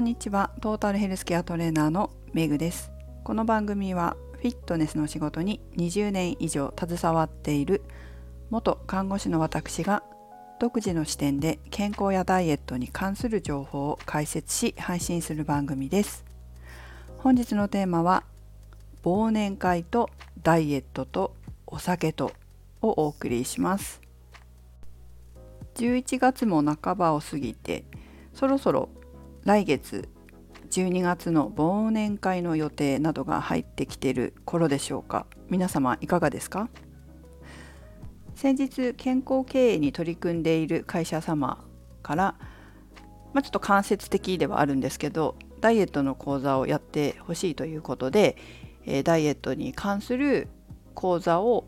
んにちは。トータルヘルスケアトレーナーのメグです。この番組はフィットネスの仕事に20年以上携わっている元看護師の私が独自の視点で健康やダイエットに関する情報を解説し配信する番組です。本日のテーマは忘年会とダイエットとお酒とをお送りします。11月も半ばを過ぎてそろそろ来月12月の忘年会の予定などが入ってきている頃でしょうか。皆様いかがですか？先日健康経営に取り組んでいる会社様から、まあ、ちょっと間接的ではあるんですけどダイエットの講座をやってほしいということで、え、ダイエットに関する講座を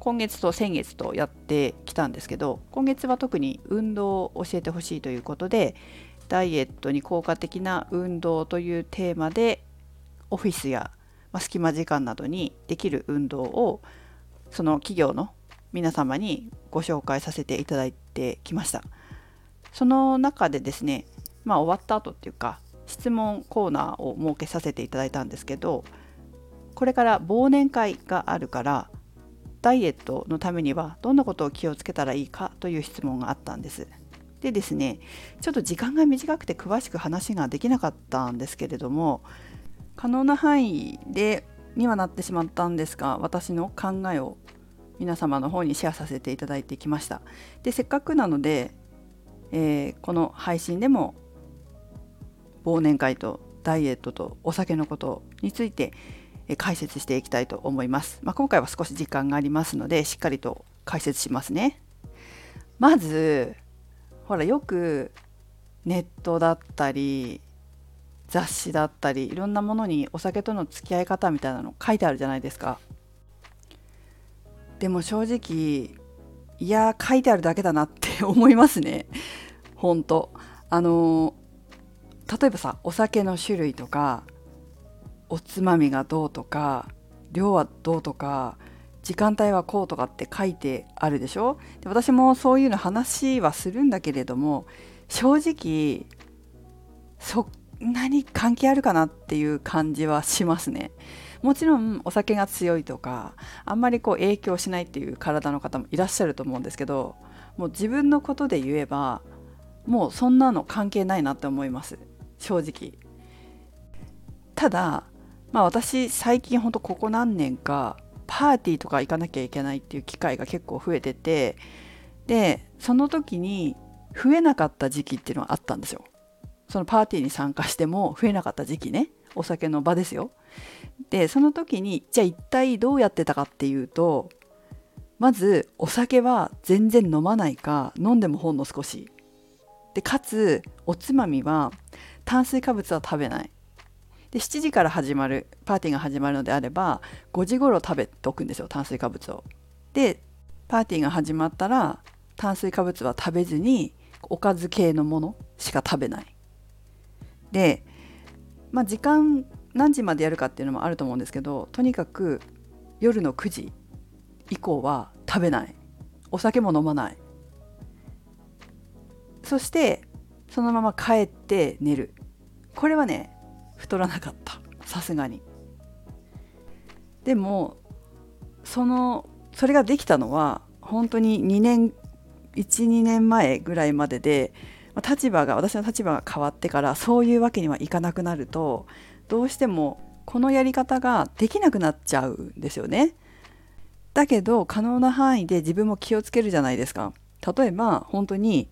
今月と先月とやってきたんですけど今月は特に運動を教えてほしいということでダイエットに効果的な運動というテーマでオフィスや、ま隙間時間などにできる運動をその企業の皆様にご紹介させていただいてきました。その中でですねまあ終わった後っていうか質問コーナーを設けさせていただいたんですけどこれから忘年会があるからダイエットのためにはどんなことを気をつけたらいいかという質問があったんです。でですねちょっと時間が短くて詳しく話ができなかったんですけれども可能な範囲でにはなってしまったんですが私の考えを皆様の方にシェアさせていただいてきました。でせっかくなので、えー、この配信でも忘年会とダイエットとお酒のことについて解説していきたいと思います、まあ、今回は少し時間がありますのでしっかりと解説しますね。まずほらよくネットだったり雑誌だったりいろんなものにお酒との付き合い方みたいなの書いてあるじゃないですか。でも正直いや書いてあるだけだなって思いますね。本当あの例えばさお酒の種類とかおつまみがどうとか量はどうとか時間帯はこうとかって書いてあるでしょ？で私もそういうの話はするんだけれども正直そんなに関係あるかなっていう感じはしますね。もちろんお酒が強いとかあんまりこう影響しないっていう体の方もいらっしゃると思うんですけどもう自分のことで言えばもうそんなの関係ないなって思います正直。ただまあ私最近ほんとここ何年かパーティーとか行かなきゃいけないっていう機会が結構増えててでその時に増えなかった時期っていうのがあったんですよ。そのパーティーに参加しても増えなかった時期ねお酒の場ですよ。でその時にじゃあ一体どうやってたかっていうとまずお酒は全然飲まないか飲んでもほんの少しでかつおつまみは炭水化物は食べないで7時から始まるパーティーが始まるのであれば5時頃食べておくんですよ炭水化物を。でパーティーが始まったら炭水化物は食べずにおかず系のものしか食べない。で、まあ、時間何時までやるかっていうのもあると思うんですけどとにかく夜の9時以降は食べないお酒も飲まないそしてそのまま帰って寝るこれはね太らなかったさすがにでもそのそれができたのは本当に2年12年前ぐらいまでで立場が私の立場が変わってからそういうわけにはいかなくなるとどうしてもこのやり方ができなくなっちゃうんですよね。だけど可能な範囲で自分も気をつけるじゃないですか。例えば本当に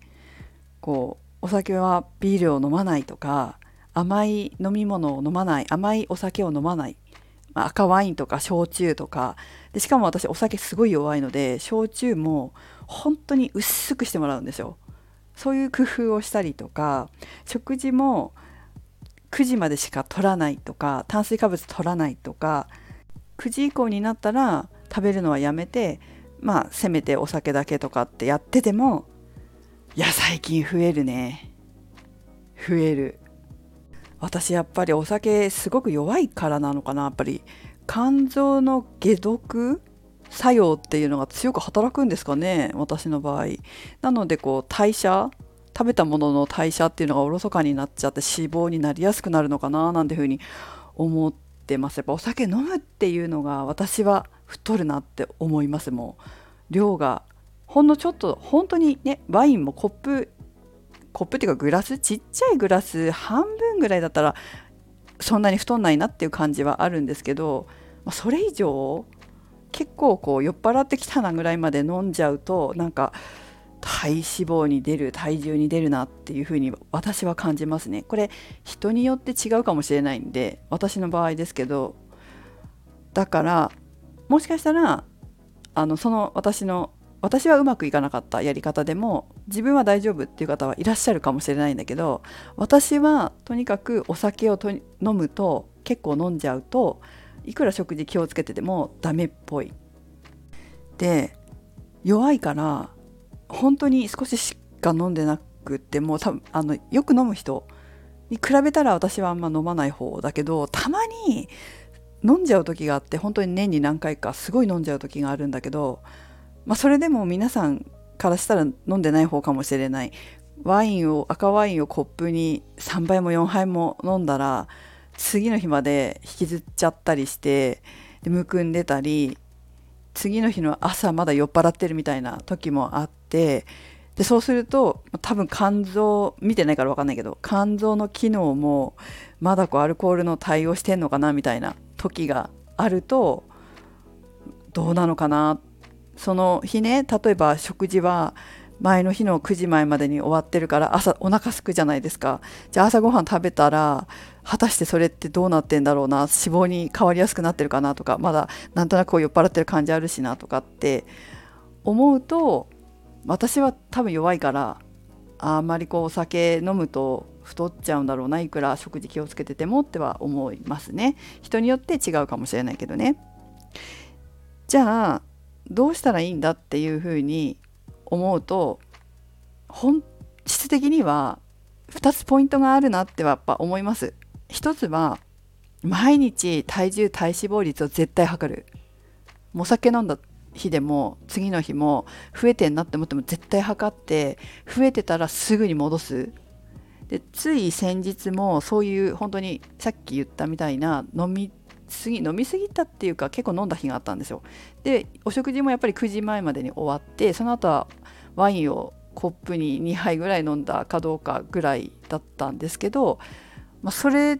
こうお酒はビールを飲まないとか甘い飲み物を飲まない甘いお酒を飲まない、まあ、赤ワインとか焼酎とか。でしかも私お酒すごい弱いので焼酎も本当に薄くしてもらうんですよ。そういう工夫をしたりとか食事も9時までしか取らないとか炭水化物取らないとか9時以降になったら食べるのはやめてまあせめてお酒だけとかってやっててもいや最近増えるね。増える。私やっぱりお酒すごく弱いからなのかなやっぱり。肝臓の解毒作用っていうのが強く働くんですかね私の場合。なのでこう代謝食べたものの代謝っていうのがおろそかになっちゃって脂肪になりやすくなるのかななんていうふうに思ってます。やっぱお酒飲むっていうのが私は太るなって思いますもう。量がほんのちょっと本当にねワインもコップコップっていうかグラスちっちゃいグラス半分ぐらいだったらそんなに太んないなっていう感じはあるんですけど、まあ、それ以上結構こう酔っ払ってきたなぐらいまで飲んじゃうとなんか体脂肪に出る体重に出るなっていうふうに私は感じますね。これ人によって違うかもしれないんで私の場合ですけどだからもしかしたらあのその私の私はうまくいかなかったやり方でも自分は大丈夫っていう方はいらっしゃるかもしれないんだけど私はとにかくお酒を飲むと結構飲んじゃうといくら食事気をつけててもダメっぽい。で弱いから本当に少ししか飲んでなくっても多分あのよく飲む人に比べたら私はあんま飲まない方だけどたまに飲んじゃう時があって本当に年に何回かすごい飲んじゃう時があるんだけど、まあ、それでも皆さんからしたら飲んでない方かもしれない。ワインを赤ワインをコップに3杯も4杯も飲んだら次の日まで引きずっちゃったりしてでむくんでたり次の日の朝まだ酔っ払ってるみたいな時もあってでそうすると多分肝臓見てないから分かんないけど肝臓の機能もまだこうアルコールの対応してんのかなみたいな時があるとどうなのかなってその日ね例えば食事は前の日の9時前までに終わってるから朝お腹すくじゃないですか。じゃあ朝ごはん食べたら果たしてそれってどうなってんだろうな。脂肪に変わりやすくなってるかなとかまだなんとなく酔っ払ってる感じあるしなとかって思うと私は多分弱いからあんまりこうお酒飲むと太っちゃうんだろうないくら食事気をつけててもっては思いますね。人によって違うかもしれないけどね。じゃあどうしたらいいんだっていうふうに思うと本質的には2つポイントがあるなってはやっぱ思います。1つは毎日体重体脂肪率を絶対測る。お酒飲んだ日でも次の日も増えてんなって思っても絶対測って増えてたらすぐに戻す。でつい先日もそういう本当にさっき言ったみたいな飲みすぎ飲みすぎたっていうか結構飲んだ日があったんですよでお食事もやっぱり9時前までに終わってその後はワインをコップに2杯ぐらい飲んだかどうかぐらいだったんですけど、まあ、それ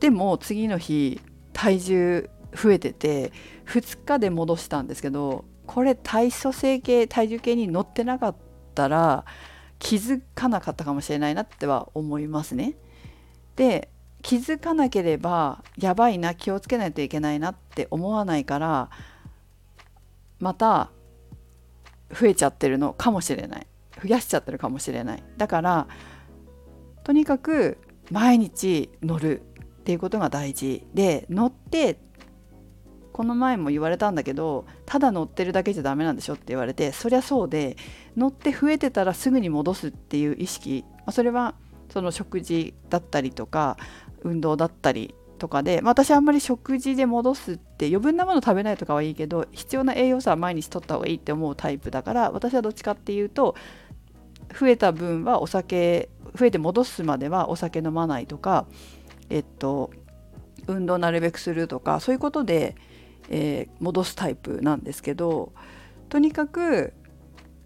でも次の日体重増えてて2日で戻したんですけどこれ体組成計体重計に乗ってなかったら気づかなかったかもしれないなっては思いますね。で気づかなければやばいな気をつけないといけないなって思わないからまた増えちゃってるのかもしれない。増やしちゃってるかもしれない。だからとにかく毎日乗るっていうことが大事。で乗ってこの前も言われたんだけどただ乗ってるだけじゃダメなんでしょって言われてそりゃそうで乗って増えてたらすぐに戻すっていう意識。それはその食事だったりとか運動だったりとかで、まあ、私あんまり食事で戻すって余分なもの食べないとかはいいけど必要な栄養素は毎日取った方がいいって思うタイプだから私はどっちかっていうと増えた分はお酒増えて戻すまではお酒飲まないとかえっと運動なるべくするとかそういうことで、えー、戻すタイプなんですけどとにかく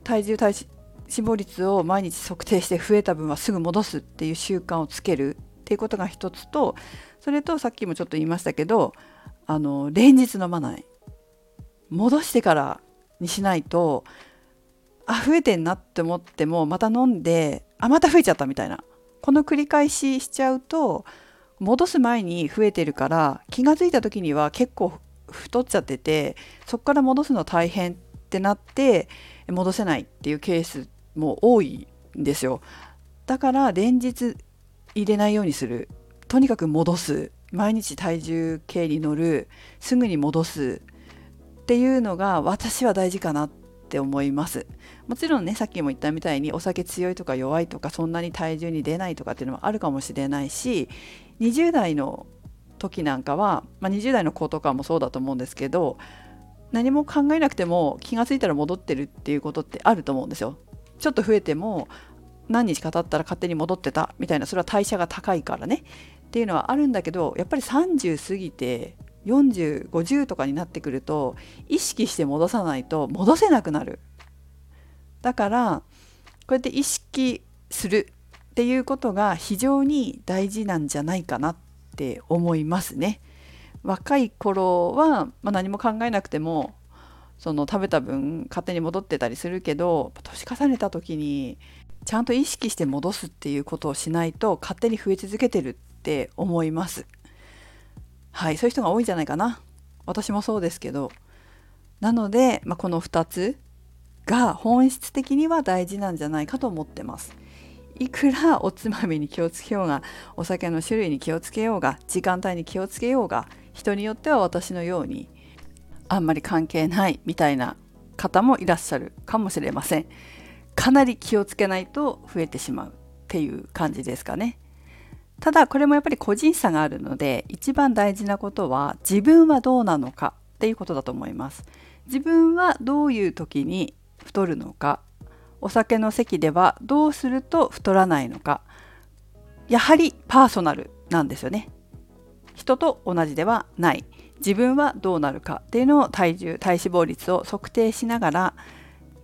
体重体脂肪率を毎日測定して増えた分はすぐ戻すっていう習慣をつけるっていうことが一つとそれとさっきもちょっと言いましたけどあの連日飲まない。戻してからにしないとあ増えてんなって思ってもまた飲んであまた増えちゃったみたいな。この繰り返ししちゃうと戻す前に増えてるから気が付いた時には結構太っちゃっててそこから戻すの大変ってなって戻せないっていうケースも多いんですよ。だから連日入れないようにする。とにかく戻す。毎日体重計に乗る。すぐに戻す。っていうのが私は大事かなって思います。もちろんねさっきも言ったみたいにお酒強いとか弱いとかそんなに体重に出ないとかっていうのもあるかもしれないし20代の時なんかは、まあ、20代の子とかもそうだと思うんですけど何も考えなくても気が付いたら戻ってるっていうことってあると思うんですよ。ちょっと増えても何日か経ったら勝手に戻ってたみたいなそれは代謝が高いからねっていうのはあるんだけどやっぱり30過ぎて4050とかになってくると意識して戻さないと戻せなくなるだからこうやって意識するっていうことが非常に大事なんじゃないかなって思いますね。若い頃は、まあ、何も考えなくてもその食べた分勝手に戻ってたりするけど年重ねた時にちゃんと意識して戻すっていうことをしないと勝手に増え続けてるって思います。はいそういう人が多いんじゃないかな私もそうですけどなので、まあ、この2つが本質的には大事なんじゃないかと思ってます。いくらおつまみに気をつけようがお酒の種類に気をつけようが時間帯に気をつけようが人によっては私のようにあんまり関係ないみたいな方もいらっしゃるかもしれません。かなり気をつけないと増えてしまうっていう感じですかね。ただこれもやっぱり個人差があるので一番大事なことは自分はどうなのかっていうことだと思います。自分はどういう時に太るのかお酒の席ではどうすると太らないのかやはりパーソナルなんですよね人と同じではない自分はどうなるかっていうのを体重体脂肪率を測定しながら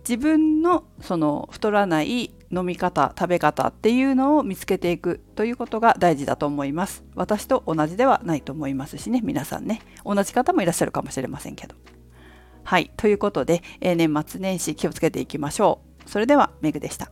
自分のその太らない飲み方食べ方っていうのを見つけていくということが大事だと思います。私と同じではないと思いますしね皆さんね。同じ方もいらっしゃるかもしれませんけど。はいということで、えー、年末年始気をつけていきましょう。それではメグでした。